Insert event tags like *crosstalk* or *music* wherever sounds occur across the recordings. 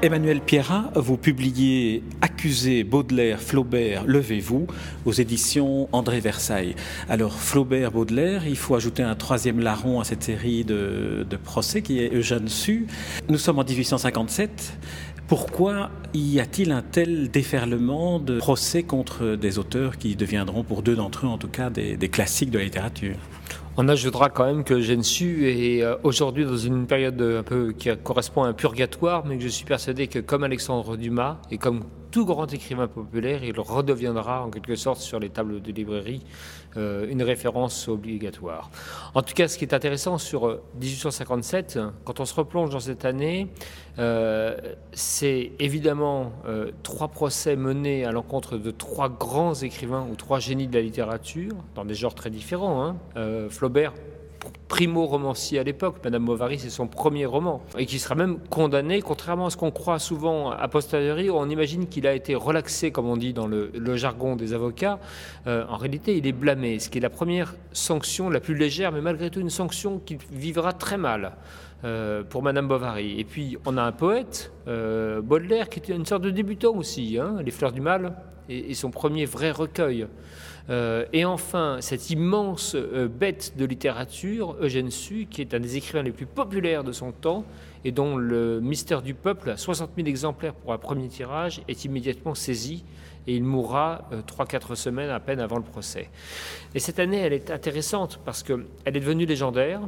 Emmanuel Pierrat, vous publiez Accusé Baudelaire, Flaubert, Levez-vous aux éditions André Versailles. Alors Flaubert, Baudelaire, il faut ajouter un troisième larron à cette série de, procès qui est Eugène Sue. Nous sommes en 1857. Pourquoi y a-t-il un tel déferlement de procès contre des auteurs qui deviendront, pour deux d'entre eux en tout cas, des, des classiques de la littérature? On ajoutera quand même que Gensu est euh, aujourd'hui dans une période un peu qui correspond à un purgatoire, mais que je suis persuadé que comme Alexandre Dumas et comme tout grand écrivain populaire, il redeviendra en quelque sorte sur les tables de librairie euh, une référence obligatoire. En tout cas, ce qui est intéressant sur 1857, euh, quand on se replonge dans cette année, euh, c'est évidemment trois procès menés à l'encontre de trois grands écrivains ou trois génies de la littérature, dans des genres très différents. Hein. Flaubert, primo-romancier à l'époque. Madame Bovary, c'est son premier roman. Et qui sera même condamné, contrairement à ce qu'on croit souvent a posteriori, on imagine qu'il a été relaxé, comme on dit dans le, jargon des avocats. Euh, en réalité, il est blâmé, ce qui est la première sanction, la plus légère, mais malgré tout une sanction qui vivra très mal. Euh, pour Madame Bovary. Et puis, on a un poète, euh, Baudelaire, qui est une sorte de débutant aussi, hein, Les Fleurs du Mal, et son premier vrai recueil. Euh, et enfin, cette immense euh, bête de littérature, Eugène Sue, qui est un des écrivains les plus populaires de son temps et dont le mystère du peuple, 60 000 exemplaires pour un premier tirage, est immédiatement saisi et il mourra 3-4 euh, semaines à peine avant le procès. Et cette année, elle est intéressante parce qu'elle est devenue légendaire,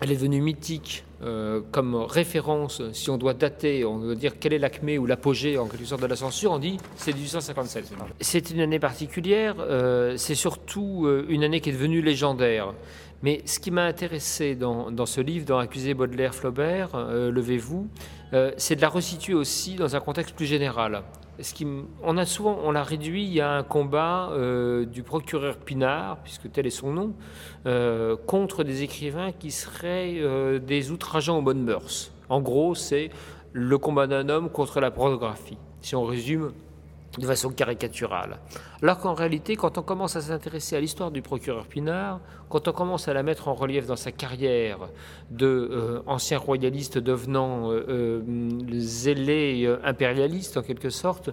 elle est devenue mythique euh, comme référence, si on doit dater, on doit dire quelle est l'acmé ou l'apogée en quelque sorte de la censure, on dit c'est 1857. C'est une année particulière, euh, c'est surtout euh, une année qui est devenue légendaire. Mais ce qui m'a intéressé dans, ce livre, dans Accusé Baudelaire Flaubert, Levez-vous, c'est de la resituer aussi dans un contexte plus général on a souvent, on l'a réduit à un combat du procureur Pinard, puisque tel est son nom, contre des écrivains qui seraient des outrageants aux bonnes mœurs. En gros, c'est le combat d'un homme contre la pornographie. Si on résume de façon caricaturale. Alors qu'en réalité, quand on commence à s'intéresser à l'histoire du procureur Pinard, quand on commence à la mettre en relief dans sa carrière de euh, ancien royaliste devenant euh, euh, zélé impérialiste en quelque sorte,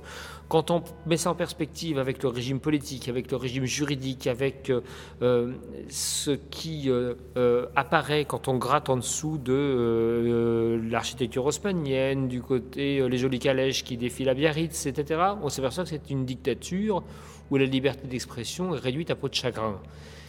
quand on met ça en perspective avec le régime politique, avec le régime juridique, avec ce qui apparaît quand on gratte en dessous de l'architecture haussmannienne, du côté les jolies calèches qui défilent à Biarritz, etc., on s'aperçoit que c'est une dictature où la liberté d'expression est réduite à peau de chagrin.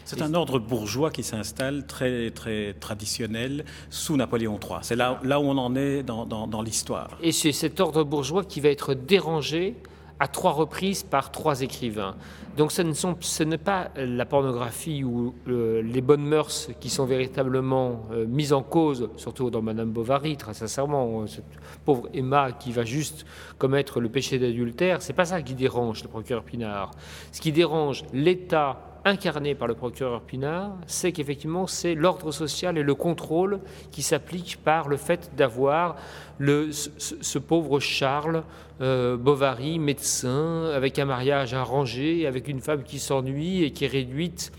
C'est un ordre bourgeois qui s'installe très, très traditionnel sous Napoléon III. C'est là, là où on en est dans, dans, l'histoire. Et c'est cet ordre bourgeois qui va être dérangé à trois reprises par trois écrivains. Donc ce, ne ce n'est pas la pornographie ou euh, les bonnes mœurs qui sont véritablement euh, mises en cause, surtout dans Madame Bovary, très sincèrement, cette pauvre Emma qui va juste commettre le péché d'adultère, c'est pas ça qui dérange le procureur Pinard. Ce qui dérange l'État incarné par le procureur Pinard, c'est qu'effectivement c'est l'ordre social et le contrôle qui s'applique par le fait d'avoir ce, pauvre Charles euh, Bovary, médecin, avec un mariage arrangé, avec une femme qui s'ennuie et qui est réduite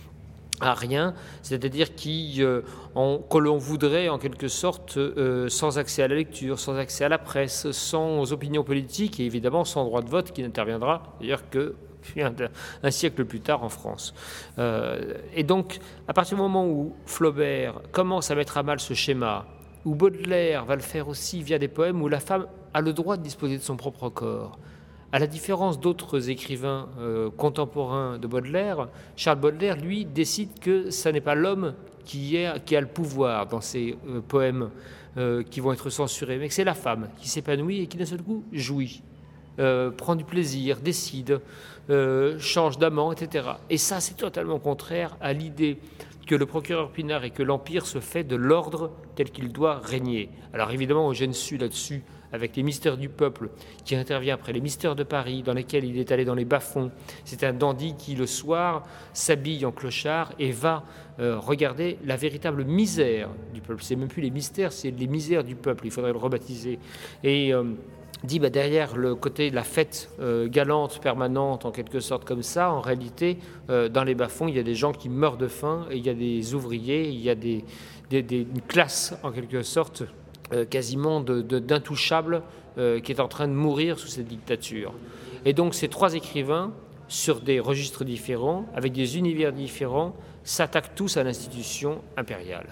à rien, c'est-à-dire euh, que l'on voudrait en quelque sorte euh, sans accès à la lecture, sans accès à la presse, sans opinion politique et évidemment sans droit de vote qui n'interviendra d'ailleurs que un siècle plus tard en France. Euh, et donc, à partir du moment où Flaubert commence à mettre à mal ce schéma, où Baudelaire va le faire aussi via des poèmes où la femme a le droit de disposer de son propre corps, à la différence d'autres écrivains euh, contemporains de Baudelaire, Charles Baudelaire, lui, décide que ce n'est pas l'homme qui, a le pouvoir dans ses euh, poèmes qui vont être censurés, mais que c'est la femme qui s'épanouit et qui d'un seul coup jouit. Euh, prend du plaisir, décide, euh, change d'amant, etc. Et ça, c'est totalement contraire à l'idée que le procureur Pinard et que l'Empire se fait de l'ordre tel qu'il doit régner. Alors évidemment, Eugène Sue là-dessus, avec les mystères du peuple, qui intervient après les mystères de Paris, dans lesquels il est allé dans les bas-fonds. C'est un dandy qui, le soir, s'habille en clochard et va euh, regarder la véritable misère du peuple. C'est même plus les mystères, c'est les misères du peuple. Il faudrait le rebaptiser. Et dit bah, derrière le côté de la fête euh, galante, permanente, en quelque sorte comme ça, en réalité, euh, dans les bas-fonds, il y a des gens qui meurent de faim, il y a des ouvriers, il y a des, des, des une classe, en quelque sorte, euh, quasiment d'intouchables, qui est en train de mourir sous cette dictature. Et donc ces trois écrivains, sur des registres différents, avec des univers différents, s'attaquent tous à l'institution impériale.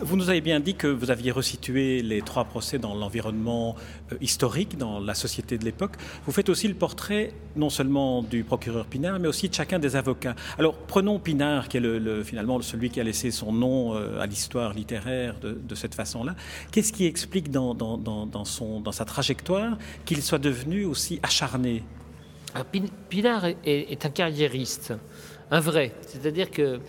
Vous nous avez bien dit que vous aviez resitué les trois procès dans l'environnement euh, historique, dans la société de l'époque. Vous faites aussi le portrait non seulement du procureur Pinard, mais aussi de chacun des avocats. Alors prenons Pinard, qui est le, finalement celui qui a laissé son nom euh, à l'histoire littéraire de, de cette façon-là. Qu'est-ce qui explique dans, dans, dans, son, dans sa trajectoire qu'il soit devenu aussi acharné? Pinard est, est un carriériste, un vrai. C'est-à-dire que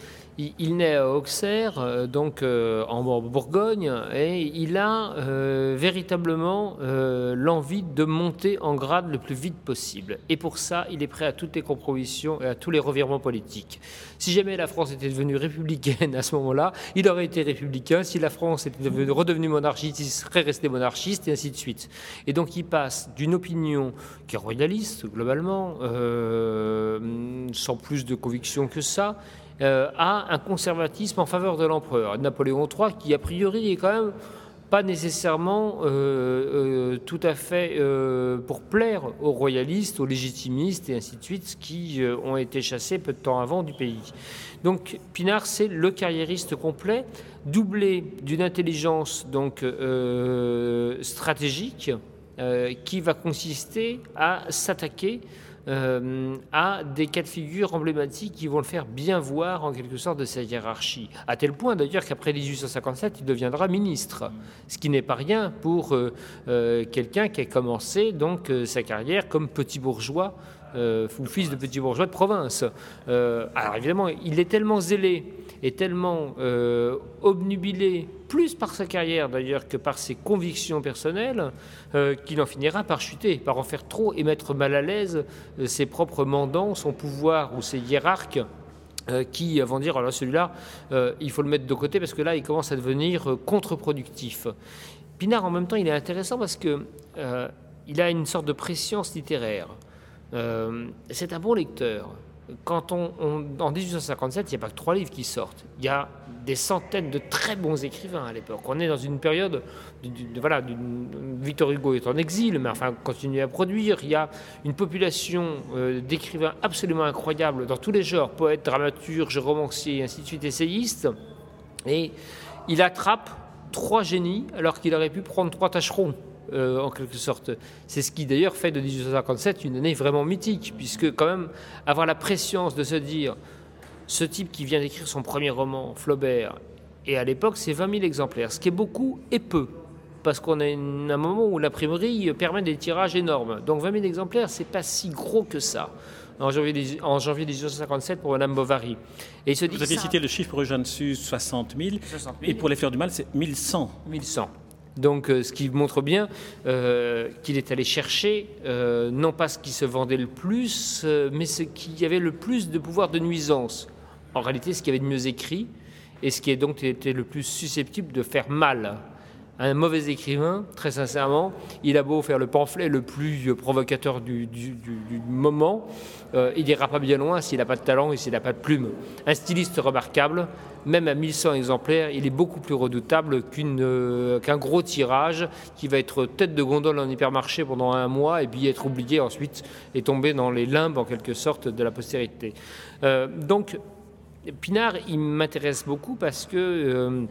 il, naît à Auxerre, euh, donc euh, en Bourgogne, et il a euh, véritablement l'envie de monter en grade le plus vite possible. Et pour ça, il est prêt à toutes les compromissions et à tous les revirements politiques. Si jamais la France était devenue républicaine à ce moment-là, il aurait été républicain. Si la France était devenue, redevenue monarchiste, il serait resté monarchiste, et ainsi de suite. Et donc il passe d'une opinion qui est royaliste, globalement, sans plus de conviction que ça, euh, a un conservatisme en faveur de l'empereur. Napoléon III, qui a priori est quand même pas nécessairement euh, euh, tout à fait pour plaire aux royalistes, aux légitimistes et ainsi de suite, qui ont été chassés peu de temps avant du pays. Donc Pinard, c'est le carriériste complet, doublé d'une intelligence donc stratégique qui va consister à s'attaquer euh, à des cas de figure emblématiques qui vont le faire bien voir en quelque sorte de sa hiérarchie. À tel point d'ailleurs qu'après 1857, il deviendra ministre, ce qui n'est pas rien pour euh, euh, quelqu'un qui a commencé donc sa carrière comme petit bourgeois euh, ou fils de petit bourgeois de province. Euh, alors évidemment, il est tellement zélé et tellement euh, obnubilé, plus par sa carrière d'ailleurs que par ses convictions personnelles, qu'il en finira par chuter, par en faire trop et mettre mal à l'aise ses propres mandants, son pouvoir ou ses hiérarques qui vont dire alors celui-là, il faut le mettre de côté parce que là, il commence à devenir contre-productif. Pinard, en même temps, il est intéressant parce que il a une sorte de préscience littéraire. Euh, c'est un bon lecteur. Quand on, en 1857, il n'y a pas que trois livres qui sortent. Il y a des centaines de très bons écrivains à l'époque. On est dans une période, de, voilà, Victor Hugo est en exil, mais enfin continue à produire. Il y a une population euh, d'écrivains absolument incroyable dans tous les genres, poètes, dramaturges, romanciers, ainsi de suite, essayistes. Et il attrape trois génies alors qu'il aurait pu prendre trois tâcherons. Euh, en quelque sorte. C'est ce qui d'ailleurs fait de 1857 une année vraiment mythique, puisque quand même avoir la préscience de se dire, ce type qui vient d'écrire son premier roman, Flaubert, et à l'époque c'est 20 000 exemplaires, ce qui est beaucoup et peu, parce qu'on a un moment où l'imprimerie permet des tirages énormes. Donc 20 000 exemplaires, c'est pas si gros que ça. En janvier, en janvier 1857 pour Madame Bovary. Et se dit Vous avez cité le chiffre pour Eugène Sue, 60 000, 60 000, et pour les Fleurs du Mal, c'est 1100. 1100. Donc, euh, ce qui montre bien euh, qu'il est allé chercher euh, non pas ce qui se vendait le plus, mais ce qui avait le plus de pouvoir de nuisance. En réalité, ce qui avait de mieux écrit et ce qui est donc était le plus susceptible de faire mal. Un mauvais écrivain, très sincèrement, il a beau faire le pamphlet le plus provocateur du, moment, il n'ira pas bien loin s'il n'a pas de talent et s'il n'a pas de plume. Un styliste remarquable, même à 1100 exemplaires, il est beaucoup plus redoutable euh, qu'un gros tirage qui va être tête de gondole en hypermarché pendant un mois et puis être oublié ensuite et tomber dans les limbes en quelque sorte de la postérité. Euh, donc, Pinard, il m'intéresse beaucoup parce que euh,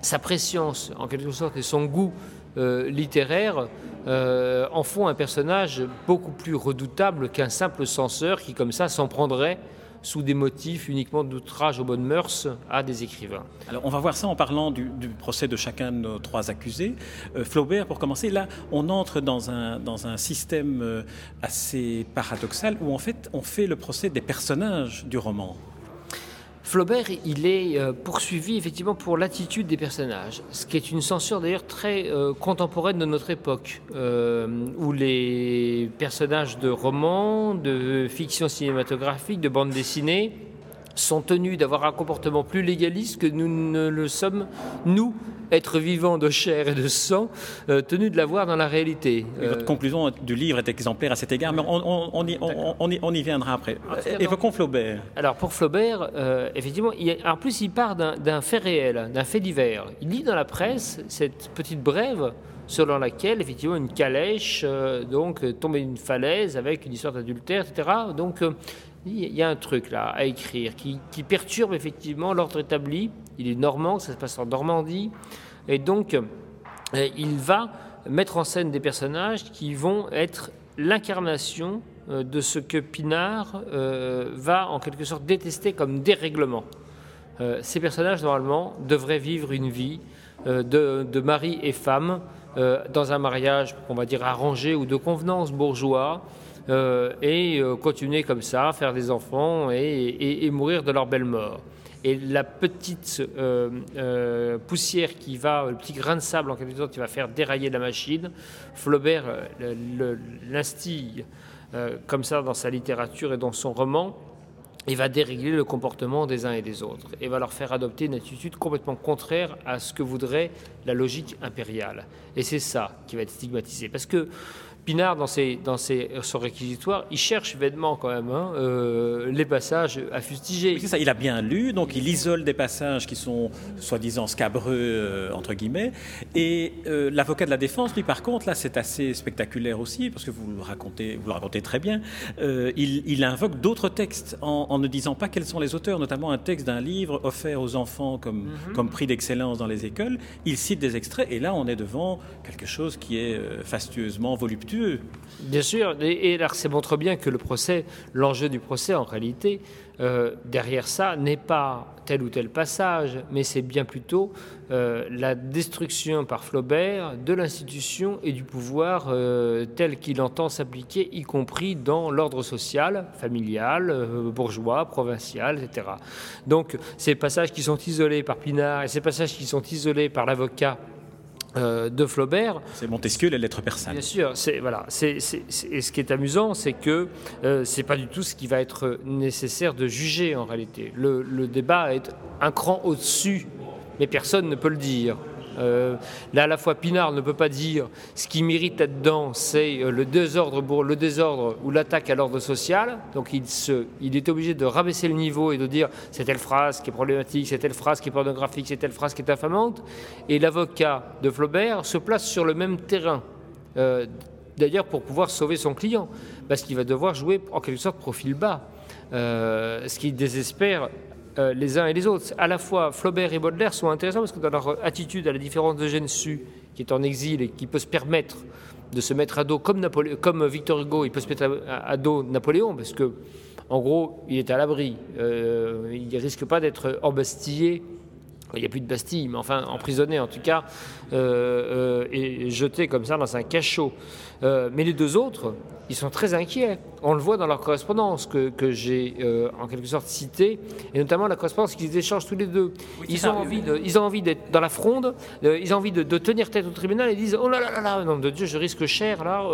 sa préscience, en quelque sorte, et son goût littéraire en font un personnage beaucoup plus redoutable qu'un simple censeur qui, comme ça, s'en prendrait sous des motifs uniquement d'outrage aux bonnes mœurs à des écrivains. Alors on va voir ça en parlant du, procès de chacun de nos trois accusés. Euh, Flaubert, pour commencer, là on entre dans un, dans un système euh, assez paradoxal où en fait on fait le procès des personnages du roman. Flaubert, il est euh, poursuivi effectivement pour l'attitude des personnages, ce qui est une censure d'ailleurs très euh, contemporaine de notre époque, euh, où les personnages de romans, de fiction cinématographique, de bande dessinée sont tenus d'avoir un comportement plus légaliste que nous ne le sommes, nous, êtres vivants de chair et de sang, euh, tenus de l'avoir dans la réalité. Et votre Euh, conclusion du livre est exemplaire à cet égard, mais on, on- on y, on- on y- on y viendra après. Évoquons Flaubert. Alors pour Flaubert, euh, effectivement, il en plus il part d'un d'un fait réel, d'un fait divers. Il lit dans la presse cette petite brève selon laquelle effectivement une calèche euh, donc tombait d'une falaise avec une histoire d'adultère, etc. Donc euh, il y a un truc là à écrire qui, qui perturbe effectivement l'ordre établi. Il est normand, ça se passe en Normandie, et donc euh, il va mettre en scène des personnages qui vont être l'incarnation euh, de ce que Pinard va en quelque sorte détester comme dérèglement. Ces personnages, normalement, devraient vivre une vie de, de mari et femme euh, dans un mariage, on va dire, arrangé ou de convenance bourgeois, euh, et euh, continuer comme ça, faire des enfants et, mourir de leur belle mort. Et la petite poussière qui va, le petit grain de sable en quelque sorte qui va faire dérailler la machine, Flaubert le- le- l'instille comme ça dans sa littérature et dans son roman, et va dérégler le comportement des uns et des autres, et va leur faire adopter une attitude complètement contraire à ce que voudrait la logique impériale. Et c'est ça qui va être stigmatisé. Parce que Pinard, dans, ses, dans ses, son réquisitoire, il cherche vainement quand même hein, euh, les passages à fustiger. Oui, c'est ça, il a bien lu, donc il isole des passages qui sont soi-disant scabreux, euh, entre guillemets. Et euh, l'avocat de la défense, lui, par contre, là, c'est assez spectaculaire aussi, parce que vous le racontez, vous le racontez très bien. Euh, il, il invoque d'autres textes en, en ne disant pas quels sont les auteurs, notamment un texte d'un livre offert aux enfants comme, comme prix d'excellence dans les écoles. Il cite des extraits, et là, on est devant quelque chose qui est euh, fastueusement voluptueux. Bien sûr, et, et là, ça montre bien que le procès, l'enjeu du procès, en réalité, euh, derrière ça, n'est pas tel ou tel passage, mais c'est bien plutôt euh, la destruction par Flaubert de l'institution et du pouvoir euh, tel qu'il entend s'appliquer, y compris dans l'ordre social, familial, bourgeois, provincial, etc. Donc, ces passages qui sont isolés par Pinard et ces passages qui sont isolés par l'avocat euh, de Flaubert, C'est Montesquieu, les lettres persanes. Bien sûr, c'est voilà. C'est, et ce qui est amusant, c'est que euh, c'est pas du tout ce qui va être nécessaire de juger en réalité. Le, le débat est un cran au-dessus, mais personne ne peut le dire. Euh, là, à la fois, Pinard ne peut pas dire ce qui mérite là-dedans, c'est euh, le désordre, ou l'attaque à l'ordre social. Donc, il, se, il est obligé de rabaisser le niveau et de dire c'est telle phrase qui est problématique, c'est telle phrase qui est pornographique, c'est telle phrase qui est infamante. Et l'avocat de Flaubert se place sur le même terrain. Euh, D'ailleurs, pour pouvoir sauver son client, parce qu'il va devoir jouer en quelque sorte profil bas, ce qui désespère euh, les uns et les autres. À la fois, Flaubert et Baudelaire sont intéressants parce que dans leur attitude, à la différence de Gensu, qui est en exil et qui peut se permettre de se mettre à dos comme, Victor Hugo, il peut se mettre à, à dos Napoléon parce que, en gros, il est à l'abri. Euh, il ne risque pas d'être embastillé il n'y a plus de Bastille, mais enfin emprisonné en tout cas, euh, euh, et jeté comme ça dans un cachot. Euh, mais les deux autres, ils sont très inquiets. On le voit dans leur correspondance que, que j'ai en quelque sorte citée, et notamment la correspondance qu'ils échangent tous les deux. ils, ça, ont oui, envie de, ils ont envie d'être dans la fronde, ils ont envie de, de tenir tête au tribunal et disent Oh là là là là, nom de Dieu, je risque cher là.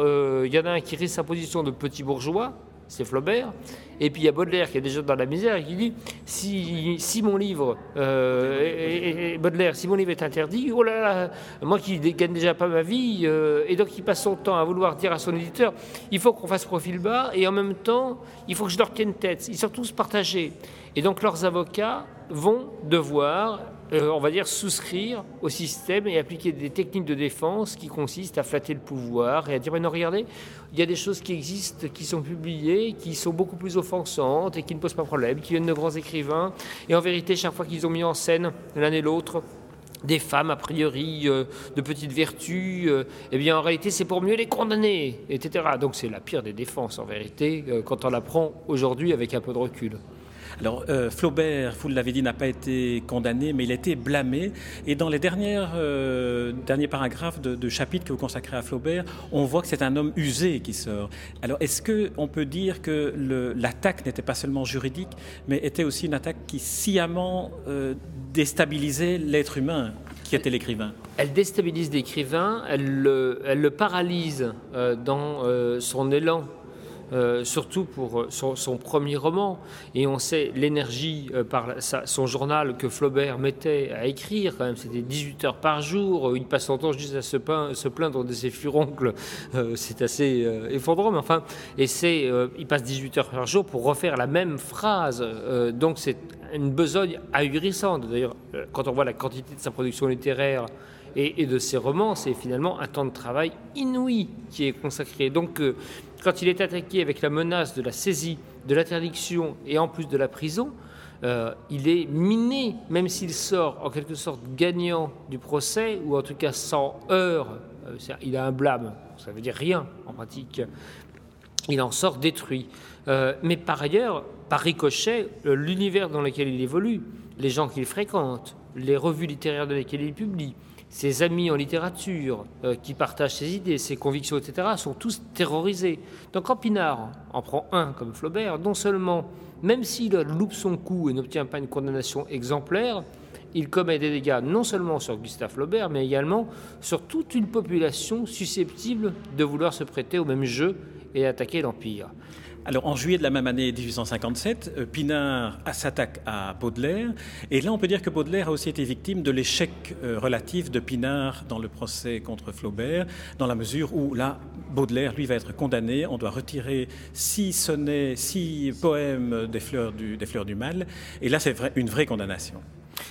Il y en a un qui risque sa position de petit bourgeois, c'est Flaubert. Et puis il y a Baudelaire qui est déjà dans la misère et qui dit si, si mon livre, euh, Baudelaire, si mon livre est interdit, oh là là, moi qui ne gagne déjà pas ma vie, euh, et donc il passe son temps à vouloir dire à son éditeur il faut qu'on fasse profil bas et en même temps il faut que je leur tienne tête. Ils sont tous partagés. Et donc leurs avocats vont devoir euh, on va dire, souscrire au système et appliquer des techniques de défense qui consistent à flatter le pouvoir et à dire, mais non, regardez, il y a des choses qui existent, qui sont publiées, qui sont beaucoup plus offensantes et qui ne posent pas problème, qui viennent de grands écrivains. Et en vérité, chaque fois qu'ils ont mis en scène l'un et l'autre, des femmes a priori euh, de petites vertus, euh, eh bien en réalité c'est pour mieux les condamner, etc. Donc c'est la pire des défenses en vérité quand on la prend aujourd'hui avec un peu de recul. Alors, euh, Flaubert, vous l'avez dit, n'a pas été condamné, mais il a été blâmé. Et dans les euh, derniers paragraphes de, chapitres que vous consacrez à Flaubert, on voit que c'est un homme usé qui sort. Alors, est-ce qu'on peut dire que l'attaque n'était pas seulement juridique, mais était aussi une attaque qui sciemment euh, déstabilisait l'être humain qui était l'écrivain? Elle déstabilise l'écrivain, elle le, elle le paralyse dans son élan euh, surtout pour euh, son, premier roman. Et on sait l'énergie euh, par son journal que Flaubert mettait à écrire, quand même, c'était 18 heures par jour. Il passe son temps juste à se, plaindre de ses furoncles. c'est assez effondrant, mais enfin, il passe 18 heures par jour pour refaire la même phrase. donc c'est une besogne ahurissante. D'ailleurs, quand on voit la quantité de sa production littéraire, et, de ses romans, c'est finalement un temps de travail inouï qui est consacré. Donc, quand il est attaqué avec la menace de la saisie, de l'interdiction et en plus de la prison, euh, il est miné, même s'il sort en quelque sorte gagnant du procès, ou en tout cas sans heurts, euh, il a un blâme, ça veut dire rien en pratique, il en sort détruit. Euh, mais par ailleurs, par ricochet, l'univers dans lequel il évolue, les gens qu'il fréquente, les revues littéraires dans lesquelles il publie, ses amis en littérature euh, qui partagent ses idées, ses convictions, etc., sont tous terrorisés. Donc quand en prend un comme Flaubert, non seulement, même s'il loupe son coup et n'obtient pas une condamnation exemplaire, il commet des dégâts non seulement sur Gustave Flaubert, mais également sur toute une population susceptible de vouloir se prêter au même jeu et attaquer l'Empire. Alors, en juillet de la même année 1857, euh, Pinard s'attaque à Baudelaire. Et là, on peut dire que Baudelaire a aussi été victime de l'échec euh, relatif de Pinard dans le procès contre Flaubert, dans la mesure où, là, Baudelaire, lui, va être condamné. On doit retirer six sonnets, six poèmes des fleurs du, des fleurs du mal. Et là, c'est une vraie condamnation.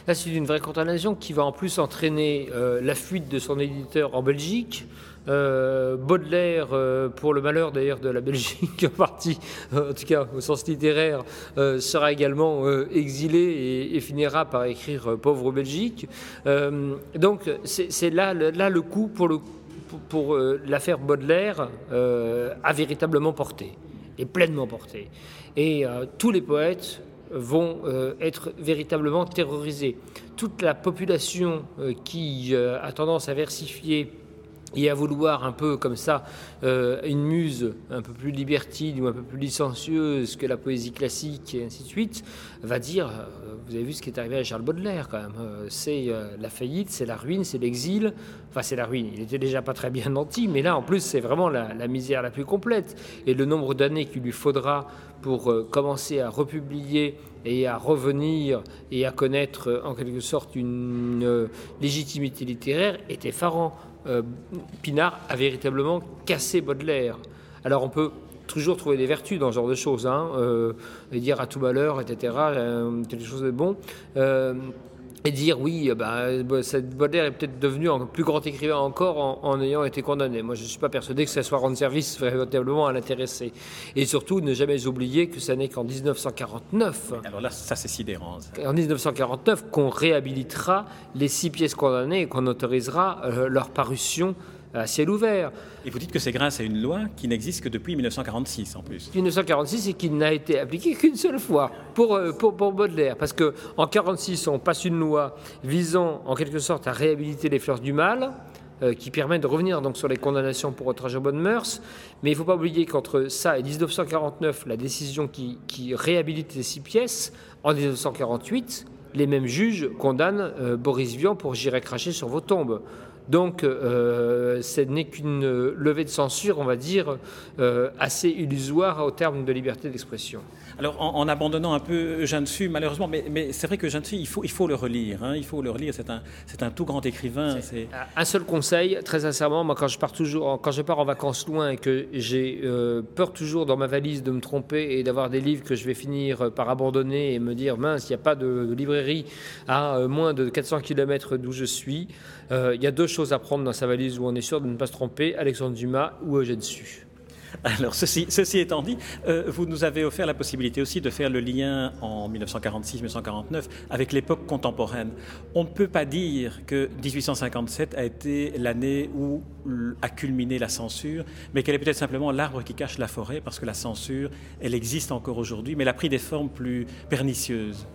Là, c'est une vraie condamnation qui va en plus entraîner euh, la fuite de son éditeur en Belgique. Euh, Baudelaire, euh, pour le malheur d'ailleurs de la Belgique en partie, en tout cas au sens littéraire, sera également exilé et, finira par écrire Pauvre Belgique. donc c'est là, le coup pour, l'affaire Baudelaire a véritablement porté, et pleinement porté. Et tous les poètes vont euh, être véritablement terrorisés. Toute la population euh, qui euh, a tendance à versifier et à vouloir un peu comme ça une muse un peu plus libertine ou un peu plus licencieuse que la poésie classique et ainsi de suite, va dire, vous avez vu ce qui est arrivé à Charles Baudelaire quand même, c'est la faillite, c'est la ruine, c'est l'exil, enfin c'est la ruine, il était déjà pas très bien nanti, mais là en plus c'est vraiment la, la misère la plus complète, et le nombre d'années qu'il lui faudra pour euh, commencer à republier et à revenir et à connaître euh, en quelque sorte une euh, légitimité littéraire est effarant. Pinard a véritablement cassé Baudelaire. Alors on peut toujours trouver des vertus dans ce genre de choses, hein, et dire à tout malheur, etc., quelque chose de bon et dire oui, bah, Baudelaire est peut-être devenu un plus grand écrivain encore en, ayant été condamné. Moi, je ne suis pas persuadé que ça soit rendre service véritablement à l'intéressé. Et surtout, ne jamais oublier que ce n'est qu'en 1949. Alors là, ça c'est sidérant. En 1949, qu'on réhabilitera les six pièces condamnées et qu'on autorisera euh, leur parution à ciel ouvert. Et vous dites que c'est grâce à une loi qui n'existe que depuis 1946 en plus. 1946 et qui n'a été appliquée qu'une seule fois pour, euh, pour, pour Baudelaire. Parce qu'en 1946, on passe une loi visant en quelque sorte à réhabiliter les fleurs du mal euh, qui permet de revenir donc sur les condamnations pour outrage aux bonnes mœurs. Mais il ne faut pas oublier qu'entre ça et 1949, la décision qui, qui réhabilite les six pièces, en 1948, les mêmes juges condamnent euh, Boris Vian pour J'irai cracher sur vos tombes. Donc, euh, ce n'est qu'une levée de censure, on va dire, euh, assez illusoire au terme de liberté d'expression. Alors, en, abandonnant un peu Jeanne Su, malheureusement, mais, c'est vrai que Jeanne Su, il faut, il faut le relire. Hein, il faut le relire. C'est un, c'est un tout grand écrivain. Un seul conseil, très sincèrement, moi, quand je pars toujours, quand je pars en vacances loin et que j'ai euh, peur toujours dans ma valise de me tromper et d'avoir des livres que je vais finir par abandonner et me dire mince, il n'y a pas de, librairie à moins de 400 km d'où je suis. il y a deux choses à prendre dans sa valise où on est sûr de ne pas se tromper, Alexandre Dumas ou Eugène Su. Alors, ceci, ceci étant dit, euh, vous nous avez offert la possibilité aussi de faire le lien en 1946-1949 avec l'époque contemporaine. On ne peut pas dire que 1857 a été l'année où a culminé la censure, mais qu'elle est peut-être simplement l'arbre qui cache la forêt, parce que la censure, elle existe encore aujourd'hui, mais elle a pris des formes plus pernicieuses.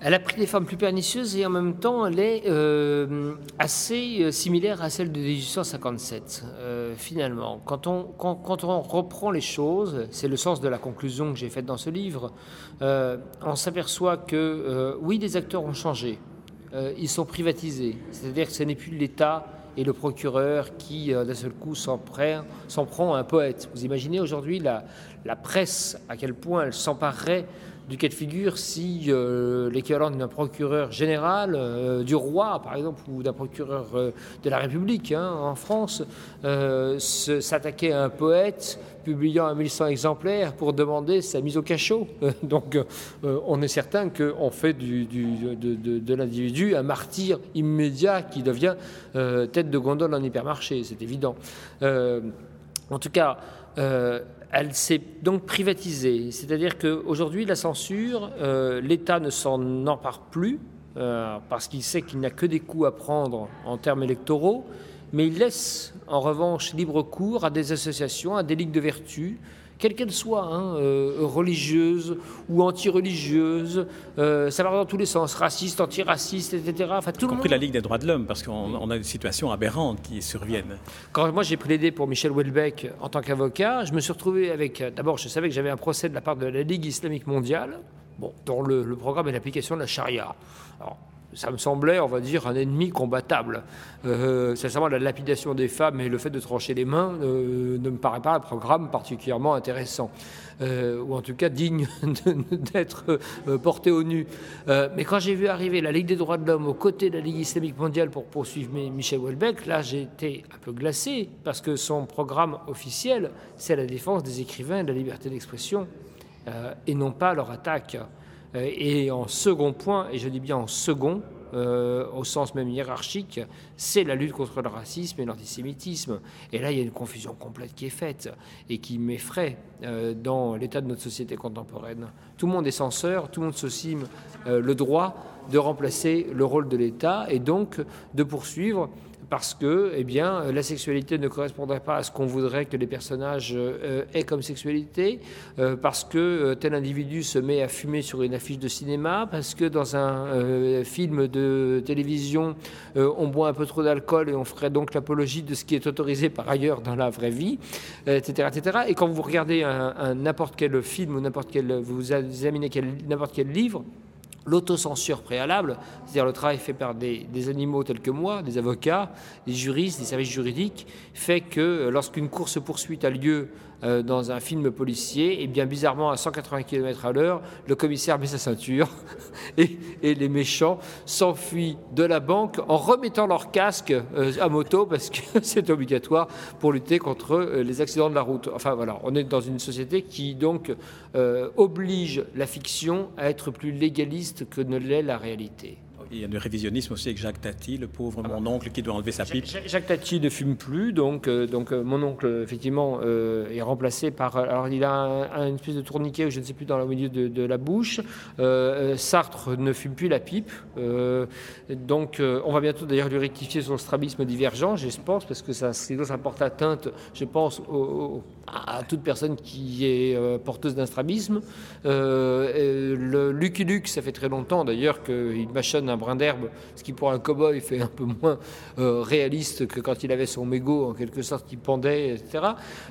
Elle a pris des formes plus pernicieuses et en même temps, elle est euh, assez euh, similaire à celle de 1857, euh, finalement. Quand on, reprend les choses, c'est le sens de la conclusion que j'ai faite dans ce livre, on s'aperçoit que, oui, les acteurs ont changé. ils sont privatisés. C'est-à-dire que ce n'est plus l'État et le procureur qui, d'un seul coup, s'en prend à un poète. Vous imaginez aujourd'hui la presse, à quel point elle s'emparerait du cas de figure si euh, l'équivalent d'un procureur général, euh, du roi par exemple, ou d'un procureur euh, de la République hein, en France, s'attaquait à un poète publiant un 1100 exemplaires pour demander sa mise au cachot. *laughs* Donc on est certain qu'on fait de l'individu un martyr immédiat qui devient tête de gondole en hypermarché, c'est évident. en tout cas, elle s'est donc privatisée. C'est-à-dire qu'aujourd'hui, la censure, euh, l'État ne s'en empare plus, euh, parce qu'il sait qu'il n'a que des coups à prendre en termes électoraux, mais il laisse en revanche libre cours à des associations, à des ligues de vertu, quelle qu'elle soit, hein, euh, religieuse ou anti-religieuse, euh, ça va dans tous les sens, raciste, anti-raciste, etc. Enfin, tout y compris la Ligue des droits de l'homme, parce qu'on a des situations aberrantes qui surviennent. Quand moi j'ai plaidé pour Michel Houellebecq en tant qu'avocat, je me suis retrouvé avec. D'abord, je savais que j'avais un procès de la part de la Ligue islamique mondiale, bon, dont le, le programme est l'application de la charia. Alors, ça me semblait, on va dire, un ennemi combattable. Euh, sincèrement, la lapidation des femmes et le fait de trancher les mains euh, ne me paraît pas un programme particulièrement intéressant, euh, ou en tout cas digne *laughs* d'être euh, porté au nu. mais quand j'ai vu arriver la Ligue des droits de l'homme aux côtés de la Ligue islamique mondiale pour poursuivre Michel Houellebecq, là été un peu glacé, parce que son programme officiel, c'est la défense des écrivains et de la liberté d'expression, et non pas leur attaque. Euh, et en second point, et je dis bien en second, euh, au sens même hiérarchique, c'est la lutte contre le racisme et l'antisémitisme. Et là, il y a une confusion complète qui est faite et qui m'effraie euh, dans l'état de notre société contemporaine. Tout le monde est censeur, tout le monde se cime le droit de remplacer le rôle de l'État et donc de poursuivre parce que eh bien, la sexualité ne correspondrait pas à ce qu'on voudrait que les personnages euh, aient comme sexualité, euh, parce que euh, tel individu se met à fumer sur une affiche de cinéma, parce que dans un film de télévision, on boit un peu trop d'alcool et on ferait donc l'apologie de ce qui est autorisé par ailleurs dans la vraie vie, etc., etc. Et quand vous regardez un n'importe quel film ou n'importe quel, vous examinez n'importe quel livre, l'autocensure préalable, c'est-à-dire le travail fait par des, animaux tels que moi, des avocats, des juristes, des services juridiques, fait que euh, lorsqu'une course-poursuite a lieu euh, dans un film policier, et bien bizarrement à 180 km à l'heure, le commissaire met sa ceinture *laughs* et, les méchants s'enfuient de la banque en remettant leur casque euh, à moto parce que *laughs* c'est obligatoire pour lutter contre euh, les accidents de la route. Enfin voilà, on est dans une société qui donc oblige la fiction à être plus légaliste que ne l'est la réalité il y a du révisionnisme aussi avec Jacques Tati, le pauvre mon oncle qui doit enlever sa pipe. Jacques Tati ne fume plus, donc, euh, donc euh, mon oncle, effectivement, euh, est remplacé par. Alors, il a un, une espèce de tourniquet, ou je ne sais plus, dans le milieu de, la bouche. Sartre ne fume plus la pipe. donc, on va bientôt d'ailleurs lui rectifier son strabisme divergent, je pense, parce que ça, ça porte atteinte, je pense, à toute personne qui est porteuse d'un strabisme. le Lucky Luke, ça fait très longtemps d'ailleurs qu'il mâchonne un brin d'herbe, ce qui pour un cow-boy fait un peu moins euh, réaliste que quand il avait son mégot en quelque sorte qui pendait, etc.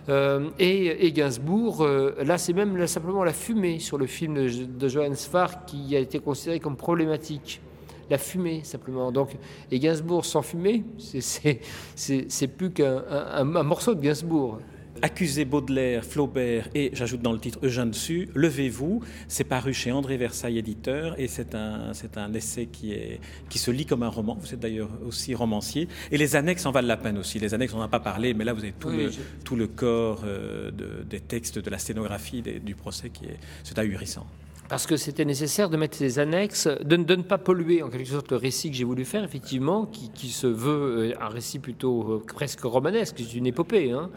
Euh, et, Gainsbourg, euh, là c'est même simplement la fumée sur le film de, de Johannes Farr qui a été considéré comme problématique la fumée simplement. Donc, et Gainsbourg sans fumée, c'est plus qu'un morceau de Gainsbourg. Accusez Baudelaire, Flaubert et, j'ajoute dans le titre, Eugène dessus, Levez-vous, c'est paru chez André Versailles, éditeur, et c'est un, c'est un essai qui, est, qui se lit comme un roman, vous êtes d'ailleurs aussi romancier, et les annexes en valent la peine aussi, les annexes on n'en a pas parlé, mais là vous avez tout, le, tout le corps euh, des textes, de la scénographie du procès qui est, c'est ahurissant. Parce que c'était nécessaire de mettre des annexes, de, ne pas polluer en quelque sorte le récit que j'ai voulu faire, effectivement, qui, se veut un récit plutôt presque romanesque, c'est une épopée. Hein.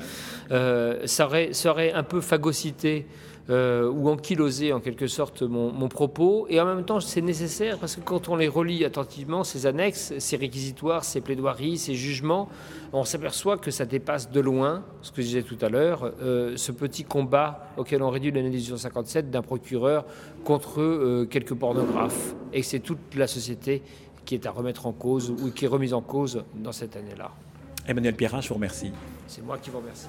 ça, aurait, ça aurait un peu phagocyté euh, ou ankyloser en quelque sorte mon, propos. Et en même temps, c'est nécessaire parce que quand on les relit attentivement, ces annexes, ces réquisitoires, ces plaidoiries, ces jugements, on s'aperçoit que ça dépasse de loin, ce que je disais tout à l'heure, euh, ce petit combat auquel on réduit l'année 1857 d'un procureur contre euh, quelques pornographes. Et c'est toute la société qui est à remettre en cause ou qui est remise en cause dans cette année-là. Emmanuel Pierrat, je vous remercie. C'est moi qui vous remercie.